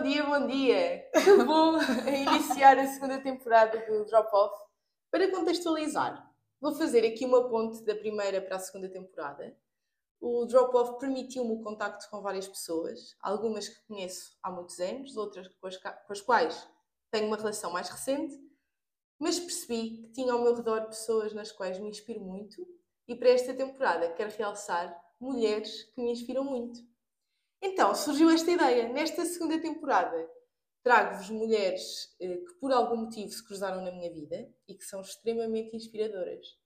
bom dia, bom dia! Que bom iniciar a segunda temporada do Drop Off. Para contextualizar, vou fazer aqui uma ponte da primeira para a segunda temporada. O Drop Off permitiu-me o contacto com várias pessoas, algumas que conheço há muitos anos, outras com as, com as quais tenho uma relação mais recente, mas percebi que tinha ao meu redor pessoas nas quais me inspiro muito e para esta temporada quero realçar mulheres que me inspiram muito. Então surgiu esta ideia. Nesta segunda temporada, trago-vos mulheres eh, que por algum motivo se cruzaram na minha vida e que são extremamente inspiradoras.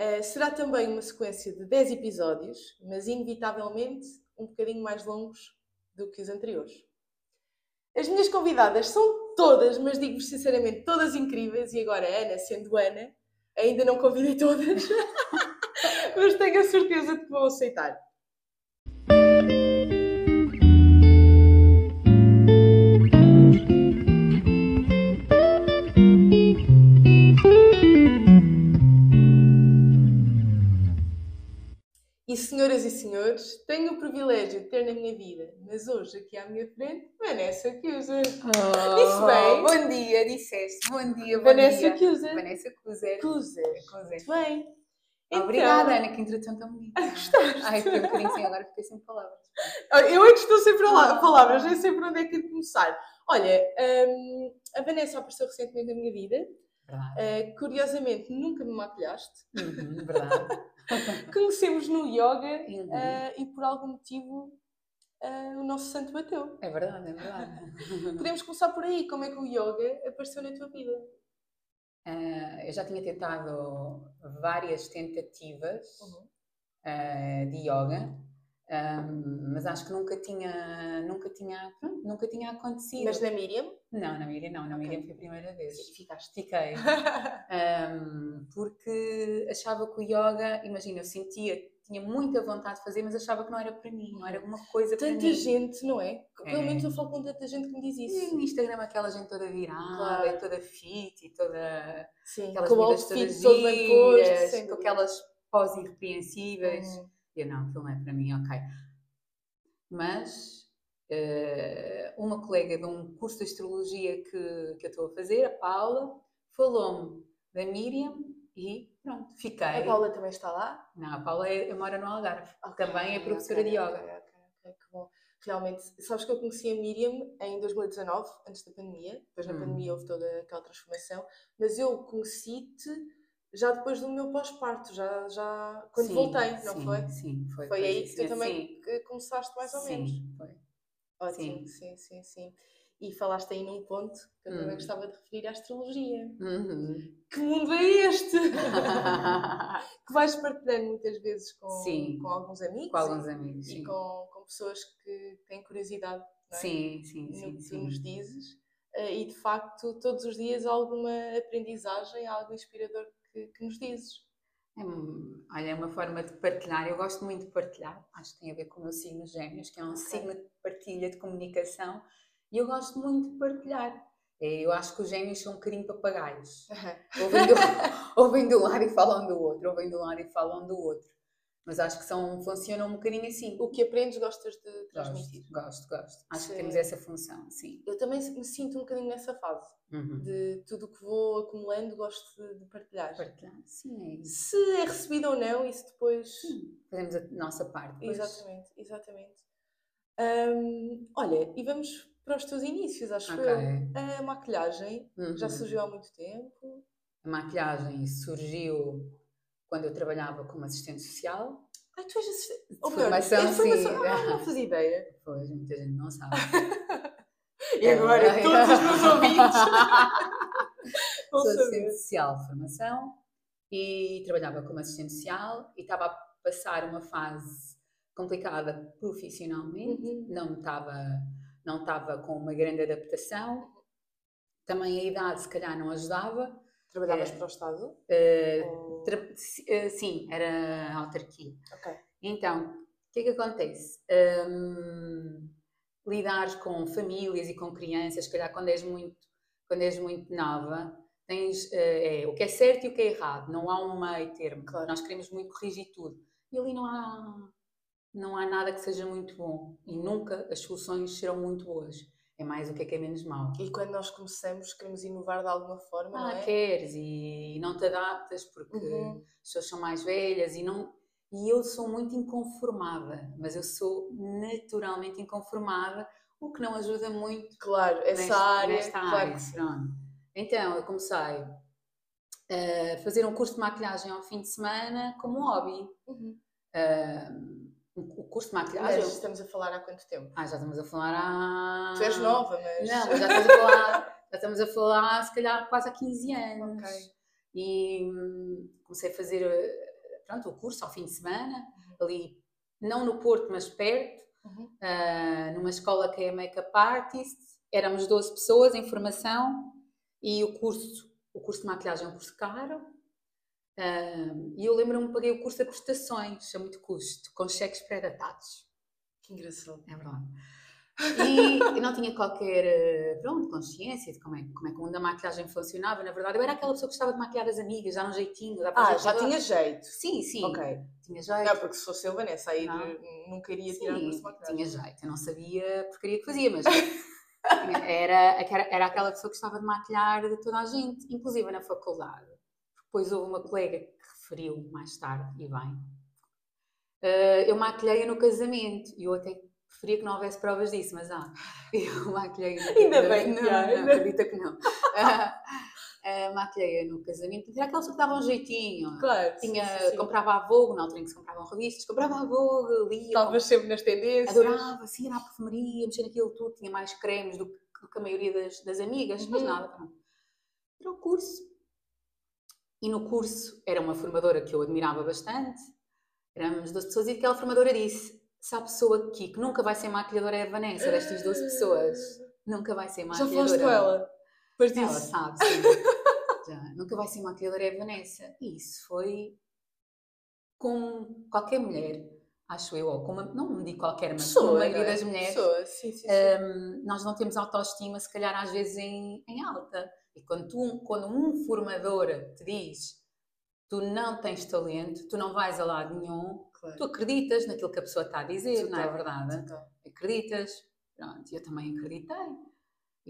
Uh, será também uma sequência de 10 episódios, mas inevitavelmente um bocadinho mais longos do que os anteriores. As minhas convidadas são todas, mas digo-vos sinceramente, todas incríveis, e agora Ana, sendo Ana, ainda não convidei todas, mas tenho a certeza de que vão aceitar. E senhoras e senhores, tenho o privilégio de ter na minha vida, mas hoje aqui à minha frente, Vanessa Cuser. Oh, Disse bem? Bom dia, disseste. Bom dia, bom Vanessa dia. Cuser. Vanessa Cuser. Cuser. Cuser. Muito bem. Então- Obrigada, Ana, que introdução tão bonita. Gostaste? Ai, fiquei um bocadinho sem, agora fiquei sem palavras. Eu é que estou sempre a palavras, nem sei por onde é que é de começar. Olha, hum, a Vanessa apareceu recentemente na minha vida. Uh, curiosamente, nunca me maquilhaste. Uhum, verdade. Conhecemos no yoga Uhum. uh, e por algum motivo uh, o nosso santo bateu. É verdade, é verdade. Podemos começar por aí. Como é que o yoga apareceu na tua vida? Ah, eu já tinha tentado várias tentativas Uhum. de yoga, mas acho que nunca tinha, nunca tinha, pronto, nunca tinha acontecido. Mas na Miriam? Não, na Miriam não, na Ok. Miriam foi a primeira vez. Ficaste. Fiquei. Um, porque achava que o yoga, imagina, eu sentia, tinha muita vontade de fazer, mas achava que não era para mim, não era uma coisa para Tanta mim. gente, não é? Pelo É. menos eu falo com tanta gente que me diz E isso. no Instagram aquela gente toda virada, Claro. e toda fit e toda Sim, aquelas com o outfit todo bem posto, com aquelas poses irrepreensíveis. Hum. Eu não, aquilo não é para mim, ok. Mas eh, uma colega de um curso de astrologia que, que eu estou a fazer, a Paula, falou-me da Miriam e pronto, fiquei. A Paula também está lá? Não, a Paula é, mora no Algarve. Ok, Também é professora ok, de yoga. ok, ok, que bom. Realmente, sabes que eu conheci a Miriam em 2019, antes da pandemia. Depois na Hum. pandemia houve toda aquela transformação. Mas eu conheci-te já depois do meu pós-parto, já, já quando Sim, voltei, não sim, foi? Sim, foi. Foi aí que tu também sim, que começaste mais ou menos. Sim, foi. Ótimo, sim, sim, sim. E falaste aí num ponto que eu também Hum. gostava de referir à astrologia. Uhum. Que mundo é este? que vais partilhando muitas vezes com, Sim. com alguns amigos Com alguns e, amigos, e com, com pessoas que têm curiosidade é? Sim, sim, no sim. que tu sim. nos dizes. Eh, E de facto, todos os dias há alguma aprendizagem, há algo inspirador que, que nos dizes. É, olha, é uma forma de partilhar. Eu gosto muito de partilhar. Acho que tem a ver com o meu signo gêmeos, que é um Ok. signo de partilha, de comunicação. E eu gosto muito de partilhar. É, Eu acho que os gêmeos são um bocadinho papagaios. Ouvem do, ouvem de um lado e falam do outro. Ouvem de um lado e falam do outro. Mas acho que são, funcionam um bocadinho assim. O que aprendes, gostas de transmitir. Gosto, gosto, gosto. Acho Sim. que temos essa função, sim. Eu também me sinto um bocadinho nessa fase. Uhum. De tudo o que vou acumulando, gosto de, de partilhar. Partilhar, sim, é isso. Se é recebido ou não, isso depois. Sim, Fazemos a nossa parte. Exatamente, exatamente. Hum, olha, e vamos para os teus inícios, acho Ok. eu. A maquilhagem já Uhum. surgiu há muito tempo. A maquilhagem surgiu quando eu trabalhava como assistente social. Ai, tu és assistente. Ou melhor, formação, formação. sim. Ah, não fazia ideia. Pois, muita gente não sabe. E agora todos os meus ouvintes Sou assistente social de formação e trabalhava como assistente social e estava a passar uma fase complicada profissionalmente. Uhum. Não estava não estava com uma grande adaptação. Também a idade, se calhar, não ajudava. Trabalhavas É. para o Estado? Eh, Ou- tra- eh, sim, era autarquia. Então, o que é que acontece? Hum, lidar com famílias e com crianças, se calhar quando és muito, quando és muito nova, tens eh, é, o que é certo e o que é errado, não há um meio termo. Claro. Nós queremos muito corrigir tudo. E ali não há, não há nada que seja muito bom e nunca as soluções serão muito boas. É mais o que é que é menos mau. E quando nós começamos, queremos inovar de alguma forma, ah, não é? queres e não te adaptas porque uhum. as pessoas são mais velhas e não. E eu sou muito inconformada, mas eu sou naturalmente inconformada, o que não ajuda muito. Claro, essa nesta, área. Nesta claro área. Pronto. Então, eu comecei a fazer um curso de maquilhagem ao fim de semana como hobby. Uhum. Uh, curso de maquilhagem. Mas estamos a falar há quanto tempo? Ah, já estamos a falar há. Tu és nova, mas. Não, já estamos a falar, já estamos a falar se calhar quase há 15 anos. Ok. E hum, comecei a fazer eh, pronto, o curso ao fim de semana, uhum. ali, não no Porto, mas perto, uhum. uh, numa escola que é Makeup Artist. Éramos 12 pessoas em formação e o curso, o curso de maquilhagem é um curso caro e eu lembro-me paguei o curso de prestações a muito custo, com cheques pré-datados. Que engraçado. É verdade. E eu não tinha qualquer eh, pronto, consciência de como é, como é que o mundo da maquilhagem funcionava. Na verdade, eu era aquela pessoa que gostava de maquilhar as amigas, já um jeitinho. ah, já tinha jeito? Sim, sim. Ok. Tinha jeito. Não, porque se fosse eu, Vanessa, aí não. nunca iria sim, tirar curso de maquilhagem. tinha jeito. Eu não sabia a porcaria que fazia, mas era, era aquela pessoa que gostava de maquilhar de toda a gente, inclusive na faculdade depois houve uma colega que referiu mais tarde, e bem, uh, eu maquilhei-a no casamento e eu até preferia que não houvesse provas disso, mas ah, eu maquilhei-a no Ainda bem, não, não, não, acredita que não. Uh, maquilhei-a no casamento, era aquela pessoa que dava um jeitinho. Claro. Tinha, sim, sim. Comprava a Vogue, na altura em que se compravam revistas, comprava a Vogue, lia. Estavas sempre nas tendências. Adorava, sim, era a perfumaria, mexer naquilo tudo, tinha mais cremes do que, do que a maioria das, das amigas, uhum. mas nada, pronto. Era o curso e no curso era uma formadora que eu admirava bastante, éramos 12 pessoas, e aquela formadora disse: se a pessoa aqui que nunca vai ser maquilhadora é a Vanessa, destas 12 pessoas, nunca vai ser maquilhadora. Já foste com ela? Pois ela sabe, sim. Já, nunca vai ser maquilhadora é a Vanessa. E isso foi com qualquer mulher, acho eu, ou com uma, não me digo qualquer, mas com a maioria é? das mulheres. Pessoa, sim, sim, sim. Um, nós não temos autoestima, se calhar, às vezes em, em alta. E quando, tu, quando um formador te diz tu não tens talento, tu não vais a lado nenhum, claro. tu acreditas naquilo que a pessoa está a dizer, total, não é verdade? Total. Acreditas? Pronto, eu também acreditei.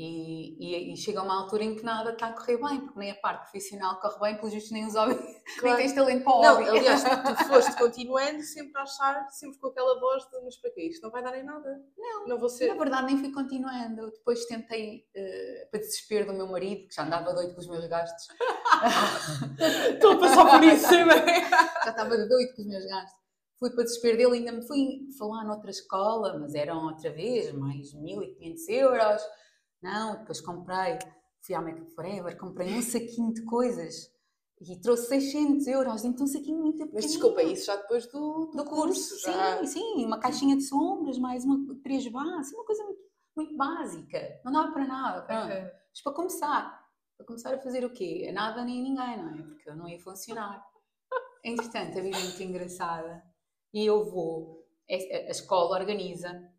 E, e, e, chega uma altura em que nada está a correr bem, porque nem a parte profissional corre bem, pelos vistos nem os homens, claro. nem tens talento para o Não, aliás, tu foste continuando sempre a achar, sempre com aquela voz de mas para quê? Isto não vai dar em nada. Não, não vou ser... na verdade nem fui continuando. Depois tentei, uh, para desespero do meu marido, que já andava doido com os meus gastos. Estou a passar por isso, também. já estava doido com os meus gastos. Fui para desespero dele, ainda me fui falar noutra escola, mas eram outra vez mais 1500 euros não, depois comprei, fui à Make Forever, comprei um saquinho de coisas e trouxe 600 euros, então um saquinho muito pequeno. Mas desculpa, isso já depois do, do, do curso, curso já. Sim, sim, uma caixinha de sombras, mais uma, três bases, uma coisa muito, muito básica, não dava para nada, pronto. Uhum. Mas para começar, para começar a fazer o quê? Nada nem ninguém, não é? Porque eu não ia funcionar. Entretanto, a vida é muito engraçada e eu vou, a escola organiza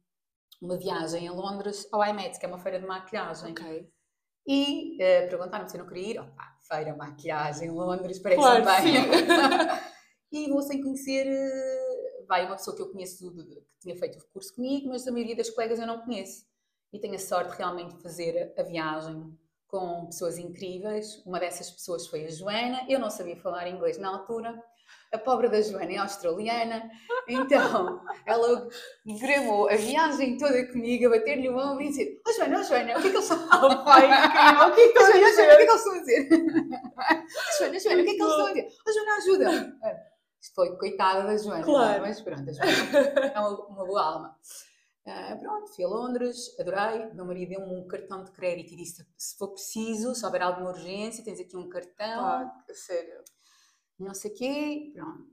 uma viagem a Londres ao IMET, que é uma feira de maquilhagem. Okay. E uh, perguntaram-me se eu não queria ir. Opa, feira, maquilhagem, Londres, parece claro, bem. e vou sem conhecer. Uh, vai uma pessoa que eu conheço de, que tinha feito o curso comigo, mas a maioria das colegas eu não conheço. E tenho a sorte realmente de fazer a viagem com pessoas incríveis. Uma dessas pessoas foi a Joana. Eu não sabia falar inglês na altura a pobre da Joana é australiana, então ela gramou a viagem toda comigo, a bater-lhe o ombro e dizer: Oh Joana, oh Joana, o que é que eles estão a oh, pai, o que é que eles dizer? O que é que eles estão a dizer? Joana, Joana, o que é que eles estão a dizer? Oh Joana, ajuda! Foi coitada da Joana, claro. mas pronto, a Joana é uma, uma boa alma. Uh, pronto, fui a Londres, adorei. O meu marido deu-me um cartão de crédito e disse: se for preciso, se houver alguma urgência, tens aqui um cartão. Ah, sério não sei o quê, pronto.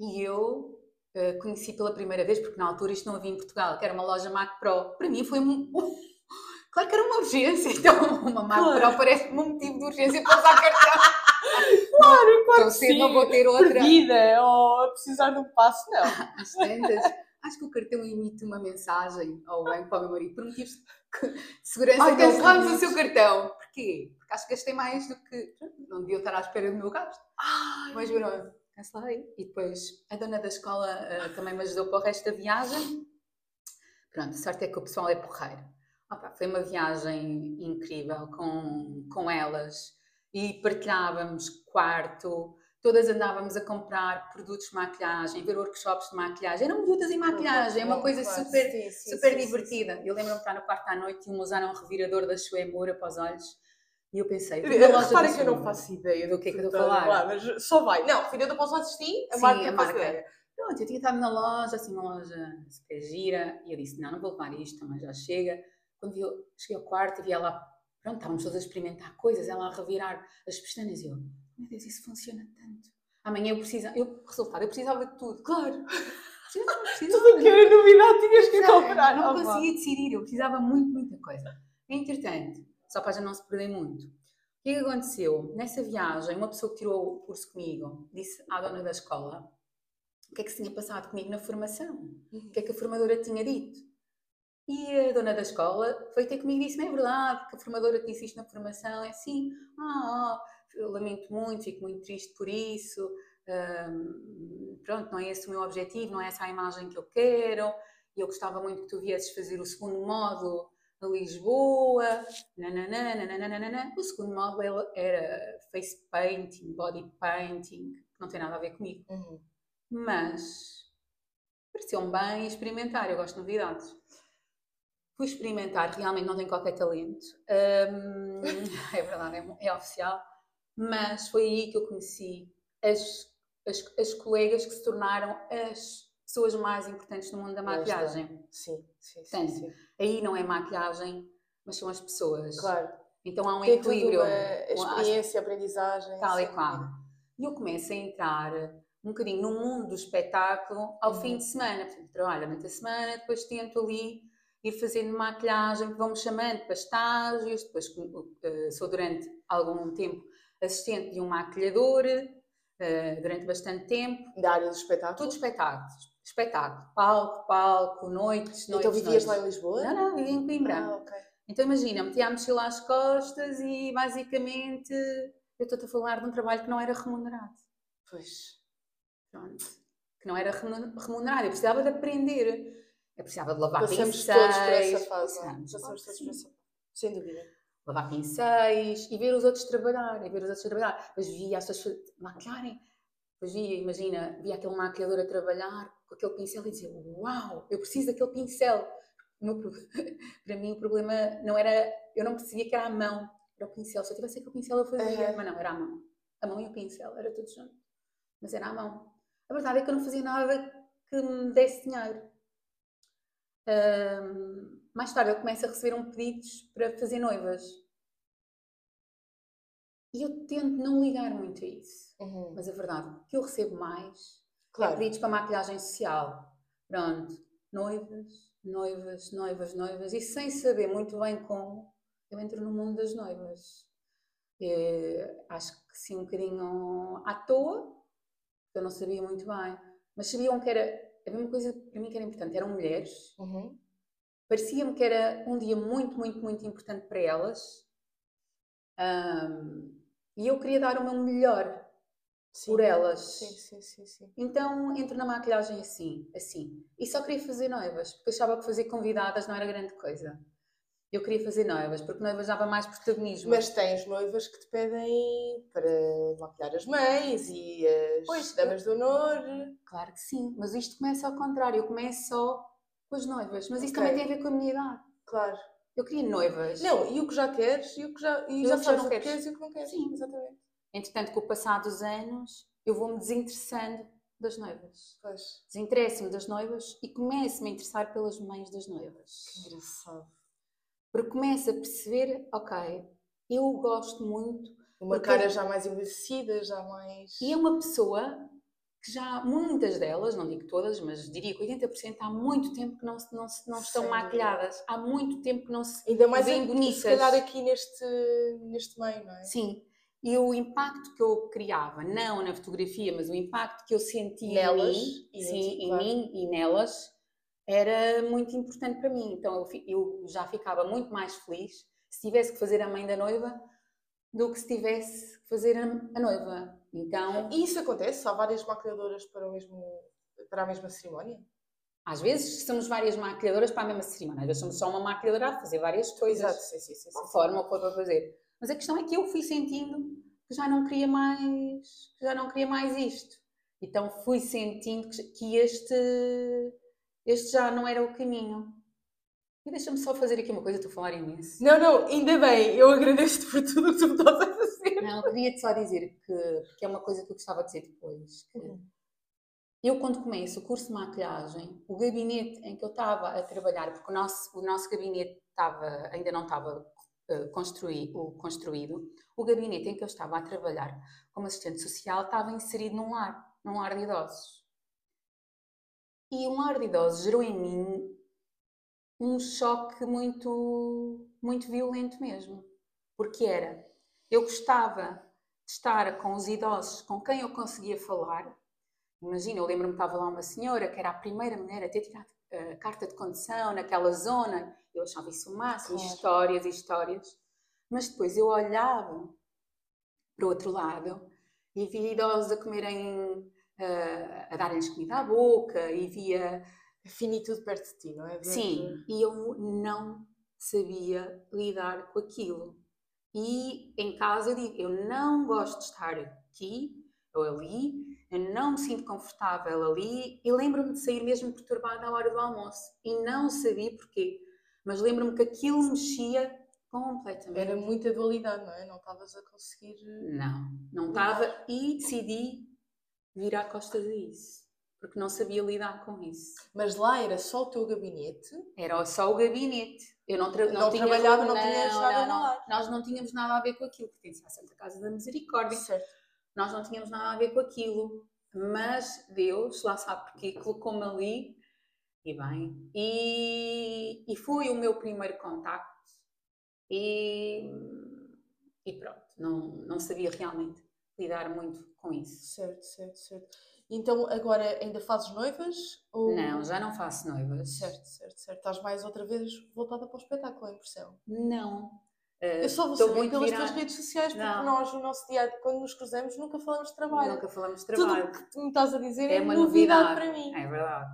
E eu uh, conheci pela primeira vez, porque na altura isto não havia em Portugal, que era uma loja Mac Pro. Para mim foi um... claro que era uma urgência, então uma Mac claro. Pro parece-me um motivo de urgência para usar cartão. claro, claro Então cedo não vou ter outra. Perdida ou precisar de um passo, não. Às tantas, acho que o cartão emite uma mensagem ao banco para o meu marido por motivos de segurança. Ai, cancelamos o seu cartão. Porquê? Acho que gastei mais do que. Não devia estar à espera do meu gasto. Ai. Mas pronto, cancelei. E depois a dona da escola uh, também me ajudou para o resto da viagem. Pronto, a sorte é que o pessoal é porreiro. Opa, foi uma viagem incrível com, com elas e partilhávamos quarto, todas andávamos a comprar produtos de maquilhagem, ver workshops de maquilhagem. Eram miúdas em maquilhagem, é uma coisa super, sim, sim, super sim, divertida. Eu lembro-me de estar no quarto à noite e uma usaram um revirador da Shuemura para os olhos. E eu pensei, repara que eu não faço ideia do que é que eu estou a falar. Lá, mas só vai. Não, para os olhos, sim, a sim, marca, a marca. Pronto, eu tinha estado na loja, assim, uma loja super gira, e eu disse: Não, não vou levar isto, também já chega. Quando eu cheguei ao quarto e vi ela, pronto, estávamos todas a experimentar coisas, ela a revirar as pestanas, e eu: Meu Deus, isso funciona tanto. Amanhã eu precisava, eu, resultado, eu precisava de tudo, claro. Tudo que era novidade tinhas que comprar. Não oh, conseguia decidir, eu precisava muito, muita coisa. Entretanto, só para já não se perder muito, o que é que aconteceu? Nessa viagem, uma pessoa que tirou o curso comigo disse à dona da escola o que é que se tinha passado comigo na formação, o que é que a formadora tinha dito. E a dona da escola foi ter comigo e disse: é verdade que a formadora disse isto na formação. É assim, ah, oh, lamento muito, fico muito triste por isso. Um, pronto, não é esse o meu objetivo, não é essa a imagem que eu quero. E eu gostava muito que tu viesses fazer o segundo módulo a Lisboa. Nananã, nananã, O segundo módulo era face painting, body painting, que não tem nada a ver comigo. Uhum mas pareceu-me bem experimentar, eu gosto de novidades. Fui experimentar, realmente não tenho qualquer talento, um, é verdade, é, é, oficial, mas foi aí que eu conheci as, as, as, colegas que se tornaram as pessoas mais importantes no mundo da maquilhagem. Sim, sim, sim, sim. Aí não é maquilhagem, mas são as pessoas. Claro. Então há um Tem equilíbrio. Tudo a experiência, a aprendizagem. Tal e qual. E eu começo a entrar um bocadinho no mundo do espetáculo ao uhum. fim de semana. Portanto, trabalho durante a semana, depois tento ali ir fazendo maquilhagem, vão-me chamando para estágios, depois uh, sou durante algum tempo assistente de um maquilhador, uh, durante bastante tempo. Da área do espetáculo? Tudo espetáculos. Espetáculo. Palco, palco, noites, noites. Então vivias noites. lá em Lisboa? Não, não, vivia em Coimbra. Ah, ok. Então imagina, metia a mochila às costas e basicamente eu estou-te a falar de um trabalho que não era remunerado. Pois. Pronto. Que não era remunerado. Eu precisava de aprender. Eu precisava de lavar Passamos pincéis. todos por essa fase. Passamos, Passamos todos por essa fase. Sem dúvida. Lavar pincéis e ver os outros trabalhar. E ver os outros trabalhar. Depois via as pessoas maquilharem. Depois via, imagina, via aquele maquiador a trabalhar com aquele pincel e dizia: Uau, eu preciso daquele pincel. Meu, para mim o problema não era. Eu não percebia que era a mão, era o pincel. Se eu tivesse aquele pincel eu fazia, uhum. mas não, era a mão. A mão e o pincel, era tudo junto. Mas era a mão. A verdade é que eu não fazia nada que me desse dinheiro. Um, mais tarde eu começo a receber um pedidos para fazer noivas. E eu tento não ligar muito a isso. Uhum. Mas a verdade é que eu recebo mais claro. pedidos para maquilhagem social. Pronto, noivas, noivas, noivas, noivas. E sem saber muito bem como, eu entro no mundo das noivas. E, acho que sim, um bocadinho à toa, eu não sabia muito bem, mas sabiam que era a mesma coisa para mim que era importante, eram mulheres. Uhum. Parecia-me que era um dia muito, muito, muito importante para elas. Um, e eu queria dar o meu melhor sim. por elas. Sim, sim, sim, sim. Então entro na maquilhagem assim, assim. E só queria fazer noivas, porque achava que fazer convidadas não era grande coisa eu queria fazer noivas, porque noivas dava mais protagonismo. Mas tens noivas que te pedem para maquilhar as mães e as pois, damas do honor. Claro que sim, mas isto começa ao contrário, eu começo só com as noivas, mas isso okay. também tem a ver com a minha idade. Claro. Eu queria noivas. Não, e o que já queres, e o que já, e já sabes o que queres e o que não queres. Sim, exatamente. Entretanto, com o passar dos anos, eu vou-me desinteressando das noivas. Pois. Desinteresso-me das noivas e começo-me a interessar pelas mães das noivas. Que engraçado. Porque começa a perceber, ok, eu gosto muito. Uma cara já mais envelhecida, já mais. E é uma pessoa que já, muitas delas, não digo todas, mas diria que 80% há muito tempo que não, não, não estão Sim. maquilhadas. Há muito tempo que não se Ainda mais veem bonitas. Se calhar aqui neste, neste meio, não é? Sim. E o impacto que eu criava, não na fotografia, mas o impacto que eu sentia nelas, em mim, sim, em mim e nelas, era muito importante para mim. Então eu, eu, já ficava muito mais feliz se tivesse que fazer a mãe da noiva do que se tivesse que fazer a, a noiva. Então, e isso acontece? Há várias maquiadoras para, o mesmo, para a mesma cerimónia? Às vezes somos várias maquilhadoras para a mesma cerimónia, às vezes somos só uma maquilhadora a fazer várias coisas. Exato, sim, sim, sim. Uma forma for para fazer. Mas a questão é que eu fui sentindo que já não queria mais, que já não queria mais isto. Então fui sentindo que este, este já não era o caminho. E deixa-me só fazer aqui uma coisa, estou a falar imenso. Não, não, ainda bem, eu agradeço-te por tudo o que tu me estás a fazer. Não, queria-te só dizer que, que é uma coisa que eu gostava de dizer depois. Uhum. Eu, quando começo o curso de maquilhagem, o gabinete em que eu estava a trabalhar, porque o nosso, o nosso gabinete estava, ainda não estava uh, construí, o, construído, o gabinete em que eu estava a trabalhar como assistente social estava inserido num lar, num lar de idosos. E um lar de idosos gerou em mim um choque muito, muito violento mesmo. Porque era, eu gostava de estar com os idosos com quem eu conseguia falar. Imagina, eu lembro-me que estava lá uma senhora que era a primeira mulher a ter tirado uh, carta de condução naquela zona. Eu achava isso o máximo, claro. histórias e histórias. Mas depois eu olhava para o outro lado e via idosos a comerem, uh, a darem-lhes comida à boca e via finitude perto de ti, não é? Sim, e eu não sabia lidar com aquilo. E em casa eu digo, eu não gosto de estar aqui ou ali, eu não me sinto confortável ali e lembro-me de sair mesmo perturbada à hora do almoço e não sabia porquê, mas lembro-me que aquilo mexia completamente. Era muita dualidade, não é? Não estavas a conseguir. Não, não estava e decidi virar costas a isso porque não sabia lidar com isso. Mas lá era só o teu gabinete? Era só o gabinete. Eu não, tra não, não trabalhava, não, não tinha nada não, não. Nós não tínhamos nada a ver com aquilo, pertencia à Santa Casa da Misericórdia. Certo. Nós não tínhamos nada a ver com aquilo. Mas Deus, lá sabe porque, colocou-me ali e bem. E, e foi o meu primeiro contacto. E, e pronto, não, não sabia realmente lidar muito com isso. Certo, certo, certo. Então agora ainda fazes noivas? Ou... Não, já não faço noivas. Certo, certo, certo. Estás mais outra vez voltada para o espetáculo, a impressão? Não. Eu só vou saber pelas tuas redes sociais, porque não. nós, no nosso dia, quando nos cruzamos, nunca falamos de trabalho. Nunca falamos de trabalho. Tudo o que tu me estás a dizer é, é uma novidade, novidade, para mim. É verdade.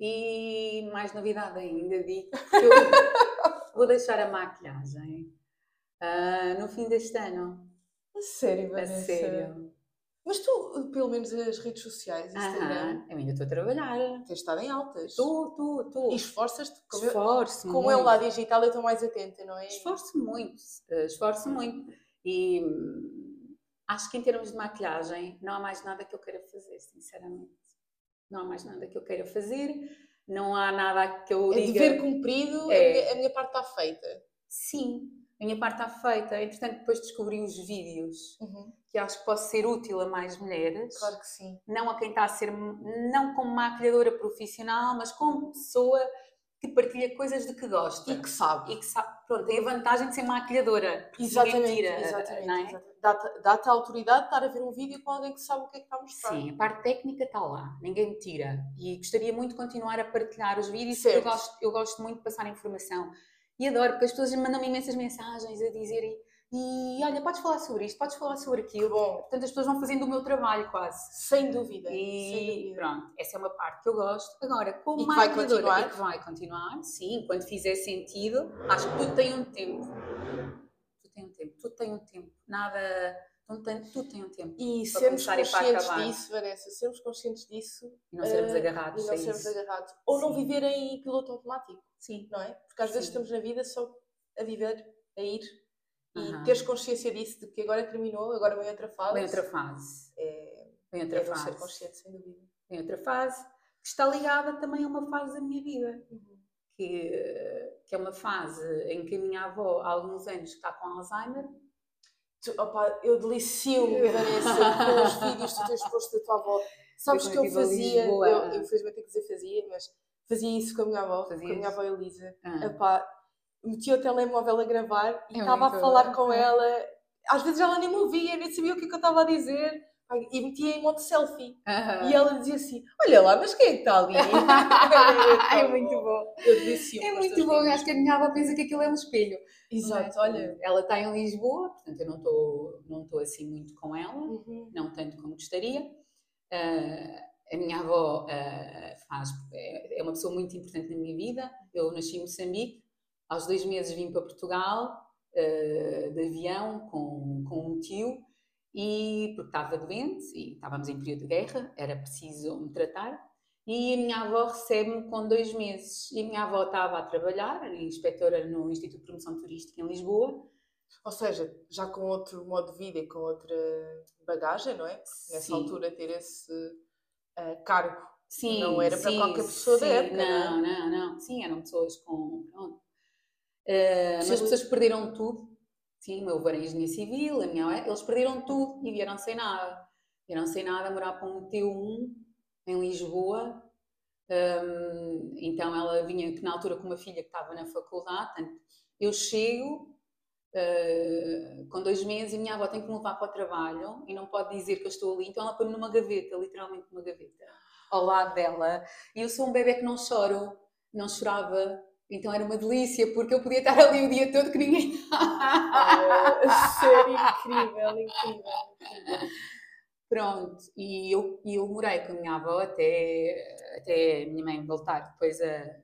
E mais novidade ainda, digo, eu vou deixar a maquilhagem uh, no fim deste ano. A sério, Vanessa? A sério. Mas tu, pelo menos as redes sociais, Instagram. eu ainda estou a trabalhar. Tens estado em altas. Estou, estou, estou. E esforças-te. Esforço-me. Como é o lado digital, eu estou mais atenta, não é? Esforço-me muito. Eh, esforço-me muito. E hum, acho que em termos de maquilhagem, não há mais nada que eu queira fazer, sinceramente. Não há mais nada que eu queira fazer. Não há nada que eu é diga... dever cumprido, é. a, minha, a minha parte está feita. Sim, a minha parte está feita. Entretanto, depois descobri os vídeos, uhum. que acho que posso ser útil a mais mulheres. Claro que sim. Não a quem está a ser, não como maquilhadora profissional, mas como pessoa que partilha coisas de que gosta. E que sabe. E que sabe. Pronto, tem a vantagem de ser maquilhadora. Exatamente. Tira, exatamente. É? exatamente. Dá-te dá a autoridade de estar a ver um vídeo com alguém que sabe o que é que está a mostrar. Sim, a parte técnica está lá, ninguém me tira. E gostaria muito de continuar a partilhar os vídeos, certo. porque eu gosto, eu gosto muito de passar informação e adoro, porque as pessoas mandam-me imensas mensagens a dizerem e olha, podes falar sobre isto, podes falar sobre aquilo. Bom. Portanto, as pessoas vão fazendo o meu trabalho quase. Sem dúvida. E sem dúvida. pronto, essa é uma parte que eu gosto. Agora, como e que vai continuar. E que vai continuar, sim, quando fizer sentido, acho que tudo tem um tempo. Tudo tem um tempo, tudo tem um tempo. Nada. Não tem, tudo tem um tempo. E sermos conscientes disso, Vanessa, sermos conscientes disso. E não sermos uh, agarrados. E não sermos agarrados. Ou sim. não viver em piloto automático. Sim. Não é? Porque às Sim. vezes estamos na vida só a viver, a ir e uhum. teres consciência disso, de que agora terminou, agora vem outra fase. Vem outra fase. É, vem outra é fase. ser consciente, sem dúvida. Vem outra fase que está ligada também a uma fase da minha vida. Uhum. Que, que é uma fase em que a minha avó, há alguns anos, está com Alzheimer. Tu, opa, eu delicio-me, Vanessa, com os vídeos que tu tens posto da tua avó. Sabes que eu fazia, eu, eu infelizmente tenho que dizer fazia, mas fazia isso com a minha avó, com a minha avó Elisa. Ah. Epá, metia o telemóvel a gravar e é estava a falar com ela. Às vezes ela nem me ouvia, nem sabia o que, é que eu estava a dizer. E metia em modo selfie. Uh -huh. E ela dizia assim: Olha lá, mas quem é que está ali? é muito bom. Eu disse É muito bom. Acho que a minha avó pensa que aquilo é um espelho. Exato, olha. Ela está em Lisboa, portanto eu não estou não assim muito com ela, uhum. não tanto como gostaria. Uh, a minha avó uh, faz, é, é uma pessoa muito importante na minha vida. Eu nasci em Moçambique, aos dois meses vim para Portugal uh, de avião com, com um tio e porque estava doente e estávamos em período de guerra, era preciso me tratar. E a minha avó recebe-me com dois meses. E a minha avó estava a trabalhar, inspetora no Instituto de Promoção Turística em Lisboa. Ou seja, já com outro modo de vida e com outra bagagem, não é? Nessa Sim. altura ter esse uh, cargo sim, não era para sim, qualquer pessoa sim, da época. Não, não, é? não, não. Sim, eram pessoas com. Uh, mas as pessoas perderam tudo. Sim, o meu avô era engenheiro civil, a minha eles perderam tudo e vieram sem nada. Vieram sem nada morar para um T1 em Lisboa. Um, então ela vinha, que na altura com uma filha que estava na faculdade. Eu chego uh, com dois meses e minha avó tem que me levar para o trabalho e não pode dizer que eu estou ali. Então ela põe-me numa gaveta, literalmente numa gaveta, ao lado dela. E eu sou um bebê que não choro, não chorava. Então era uma delícia, porque eu podia estar ali o dia todo que ninguém. é, ser incrível, incrível, incrível. Pronto, e eu, eu morei com a minha avó até, até a minha mãe voltar depois a,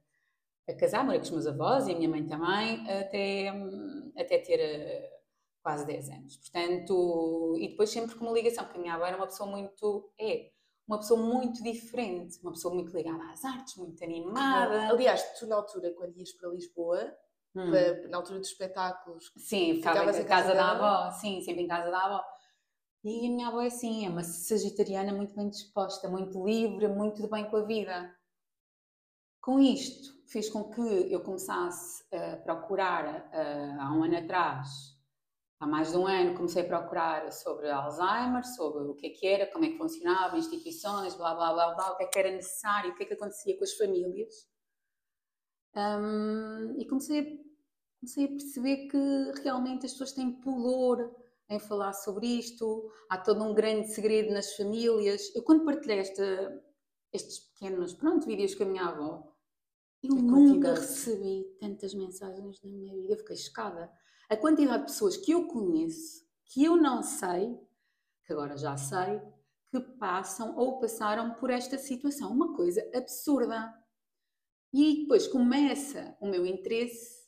a casar, morei com os meus avós e a minha mãe também, até, até ter eh, quase 10 anos. Portanto, e depois sempre com uma ligação, porque a minha avó era uma pessoa muito. É, uma pessoa muito diferente, uma pessoa muito ligada às artes, muito animada. Aliás, tu na altura, quando ias para Lisboa, hum. para, na altura dos espetáculos, sim, ficava em casa, casa da avó, sim, sempre em casa da avó. E a minha avó é assim, é uma sagitariana muito bem disposta, muito livre, muito de bem com a vida. Com isto, fez com que eu começasse a procurar, há um ano atrás, há mais de um ano, comecei a procurar sobre Alzheimer, sobre o que é que era, como é que funcionava, instituições, blá blá blá blá, o que é que era necessário, o que é que acontecia com as famílias. Um, e comecei comecei a perceber que realmente as pessoas têm pudor em falar sobre isto, há todo um grande segredo nas famílias. Eu, quando partilhei esta, estes pequenos pronto, vídeos com a minha avó, eu nunca recebi tantas mensagens na minha vida, eu fiquei chocada. A quantidade de pessoas que eu conheço, que eu não sei, que agora já sei, que passam ou passaram por esta situação. Uma coisa absurda. E depois começa o meu interesse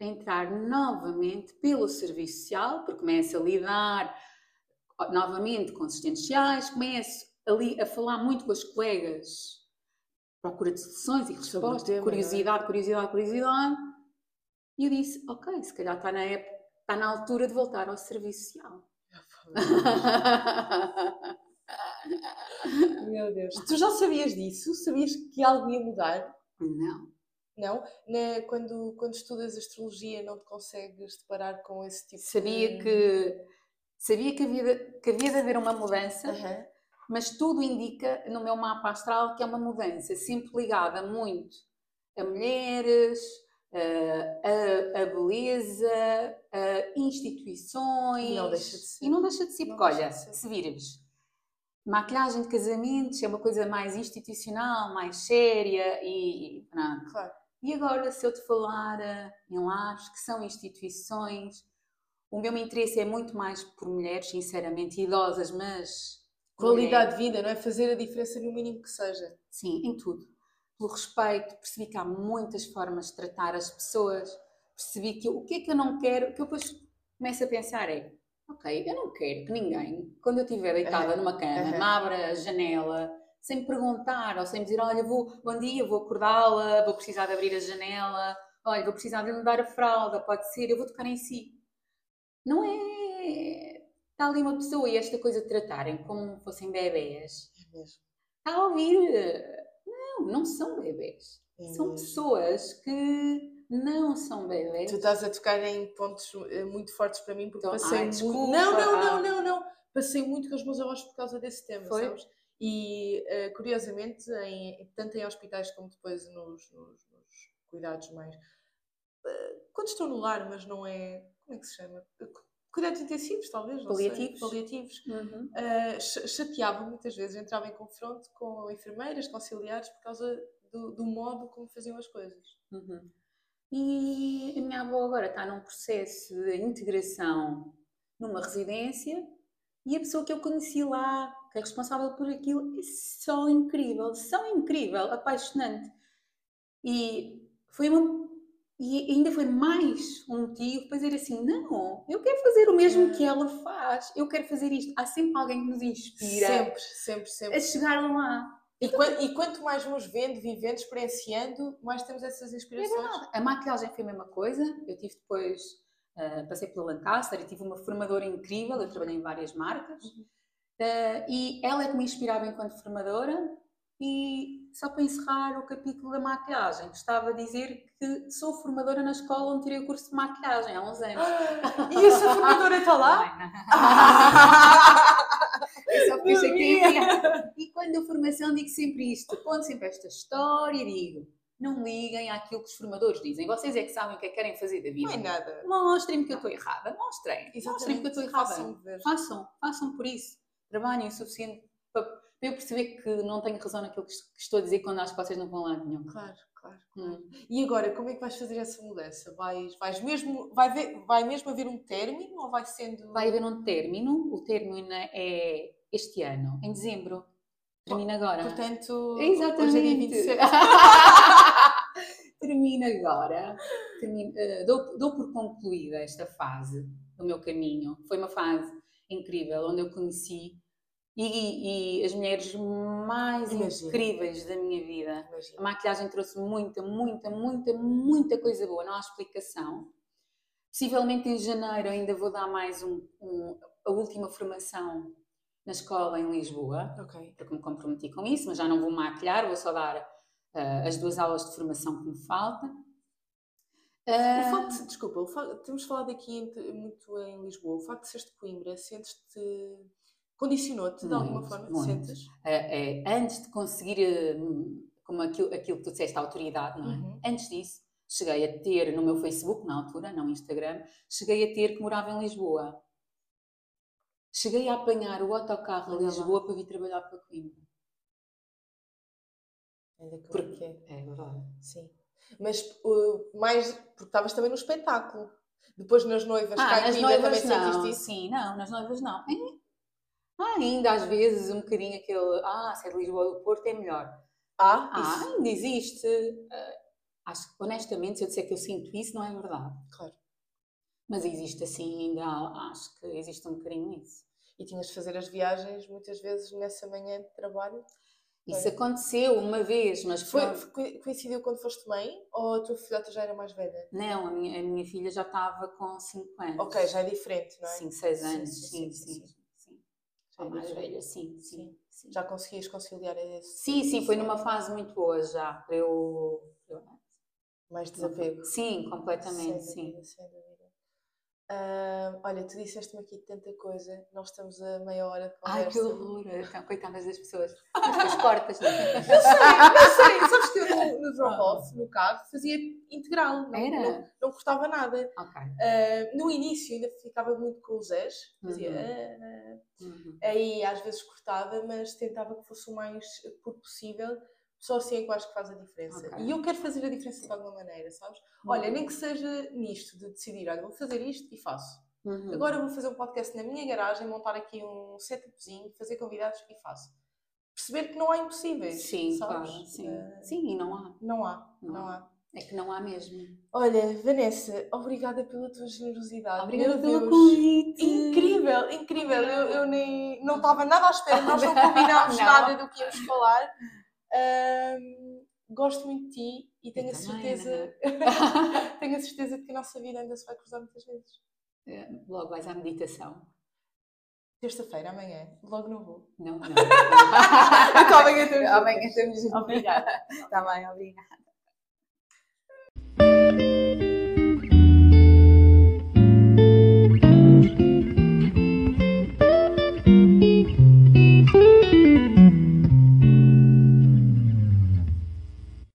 a entrar novamente pelo serviço social, porque começo a lidar novamente com assistentes sociais, começo a, a falar muito com as colegas, procura de soluções e respostas, tema, é? curiosidade, é? curiosidade, curiosidade. E eu disse, ok, se calhar está na, época, está na altura de voltar ao serviço social. Meu Deus. Tu já sabias disso? Sabias que algo ia mudar? Não. Não? Na, quando, quando estudas astrologia não te consegues deparar com esse tipo sabia de... Que, sabia que havia, de, que havia de haver uma mudança, uhum. Mas tudo indica no meu mapa astral que é uma mudança sempre ligada muito a mulheres, a, a, beleza, a instituições. E não deixa de ser. E não deixa de ser, porque olha, de se virmos, maquilhagem de casamentos é uma coisa mais institucional, mais séria e pronto. Claro. E agora, se eu te falar uh, em lares, que são instituições, o meu interesse é muito mais por mulheres, sinceramente, idosas, mas. Qualidade de vida, não é? Fazer a diferença no mínimo que seja. Sim, em tudo. Pelo respeito, percebi que há muitas formas de tratar as pessoas, percebi que o que é que eu não quero, que eu depois começo a pensar é, ok, eu não quero que ninguém, quando eu estiver deitada numa cama, me abra a janela sem me perguntar ou sem me dizer: Olha, vou, bom dia, vou acordá-la, vou precisar de abrir a janela, olha, vou precisar de mudar a fralda, pode ser, eu vou tocar em si. Não é. Está ali uma pessoa e esta coisa de tratarem como fossem bebés. É mesmo. Está a ouvir. Não, não são bebés. É são pessoas que não são bebés. Tu estás a tocar em pontos eh, muito fortes para mim porque então, passei ai, muito. Desculpa, não, não, não, não, não. Passei muito com os meus avós por causa desse tema, Foi? sabes? E, uh, curiosamente, em, tanto em hospitais como depois nos, nos, nos cuidados mais. Uh, quando estou no lar, mas não é. Como é que se chama? Cuidados intensivos, talvez. Paliativos. Sei, paliativos. Uhum. Uh, chateava muitas vezes, entrava em confronto com enfermeiras, com auxiliares, por causa do, do modo como faziam as coisas. Uhum. E a minha avó agora está num processo de integração numa residência E a pessoa que eu conheci lá, que é responsável por aquilo, é só incrível, só incrível, apaixonante. E foi uma. E ainda foi mais um motivo para dizer assim: não, eu quero fazer o mesmo que ela faz, eu quero fazer isto. Há sempre alguém que nos inspira. Sempre, sempre, sempre. A chegar lá. E, quanto, e quanto mais nos vendo, vivendo, experienciando, mais temos essas inspirações. É verdade. A maquilhagem foi a mesma coisa. Eu tive depois, uh, passei pela Lancaster e tive uma formadora incrível. Eu trabalhei em várias marcas. Uhum. Uh, e ela é que me inspirava enquanto formadora. E só para encerrar o capítulo da maquilhagem, gostava de dizer que sou formadora na escola onde tirei o curso de maquilhagem há uns anos. e essa formadora está lá? Eu só fiz aqui. E quando a formação digo sempre isto, conto sempre esta história e digo: não liguem àquilo que os formadores dizem. Vocês é que sabem o que é que querem fazer da vida. Não é nada. Mostrem-me que eu estou errada. Mostrem. Mostrem-me que eu estou errada. Façam, façam, façam por isso. Trabalhem o suficiente para, para eu perceber que não tenho razão naquilo que estou a dizer quando acho que vocês não vão lá nenhum. Claro. Claro, Hum. E agora, como é que vais fazer essa mudança? Vais, vais mesmo, vai, ver, vai mesmo haver um término ou vai sendo. Vai haver um término. O término é este ano, em dezembro. Termina agora. Portanto, Exatamente. hoje é dia 27. Termina agora. Termina, uh, dou, dou por concluída esta fase do meu caminho. Foi uma fase incrível, onde eu conheci e, e, as mulheres mais Imagina. incríveis da minha vida. Imagina. A maquilhagem trouxe muita, muita, muita, muita coisa boa, não há explicação. Possivelmente em janeiro ainda vou dar mais um, um, a última formação na escola em Lisboa, okay. porque me comprometi com isso, mas já não vou maquilhar, vou só dar uh, as duas aulas de formação que me faltam. Uh... O facto de, desculpa, facto, temos falado aqui muito em Lisboa, o facto de seres de Coimbra, sentes-te. Condicionou-te de alguma forma? Muito. Sentes? É, é, antes de conseguir, hum, como aquilo, aquilo que tu disseste, a autoridade, não é? Uhum. Antes disso, cheguei a ter no meu Facebook, na altura, não Instagram, cheguei a ter que morava em Lisboa. Cheguei a apanhar o autocarro a Lisboa para vir trabalhar para Coimbra. Ainda que porque é verdade. Sim. Mas uh, mais porque estavas também no espetáculo. Depois nas noivas, ah, cá nas noivas também não. sentiste isso? Sim, não, nas noivas não. Ainda às vezes um bocadinho aquele, ah, se é de Lisboa do Porto é melhor. Ah, ah isso. ainda existe. Uh, acho que honestamente, se eu disser que eu sinto isso, não é verdade. Claro. Mas existe assim, ainda acho que existe um bocadinho isso. E tinhas de fazer as viagens muitas vezes nessa manhã de trabalho? Isso é. aconteceu uma vez, mas foi, foi, coincidiu quando foste mãe ou a tua filhota já era mais velha? Não, a minha, a minha filha já estava com 5 anos. Ok, já é diferente, não é? 5, 6 anos, sim, sim. sim, sim, sim. É mais velha, sim, sim, sim. Já conseguias conciliar esse? Sim, sim, foi numa fase muito boa já, para eu... Mais desapego? Sim, completamente, sem dúvida, sim. Sem dúvida. Uh, olha, tu disseste-me aqui tanta coisa, nós estamos a meia hora de conversa. Ai, que horror! Então, coitadas das pessoas. As cortas, não é? Eu sei, eu sei. Sabes que eu no, no drop-off, no carro, fazia integral. Não, Era? Não, não cortava nada. Okay. Uh, no início ainda ficava muito com os és, fazia. Uhum. Uh, uhum. Aí às vezes cortava, mas tentava que fosse o mais puro possível só assim é que eu acho que faz a diferença. Okay. E eu quero fazer a diferença de alguma maneira, sabes? Uhum. Olha, nem que seja nisto, de decidir, olha, vou fazer isto e faço. Uhum. Agora vou fazer um podcast na minha garagem, montar aqui um setupzinho, fazer convidados e faço. Perceber que não há impossíveis. Sim, sabes? claro. Sim. Uh, sim, e não há. Não há, não, não há. É que não há mesmo. Olha, Vanessa, obrigada pela tua generosidade. Obrigada pelo convite. Incrível, incrível. Eu, eu nem não estava nada à espera, nós não combinámos nada do que íamos falar. Um, gosto muito de ti e tenho a certeza tenho a certeza de que a nossa vida ainda se vai cruzar muitas vezes. É, logo vais à meditação. Terça-feira, amanhã. Logo não vou. Não, não. então amanhã estamos Amanhã estamos Obrigada. Está bem, obrigada. thank you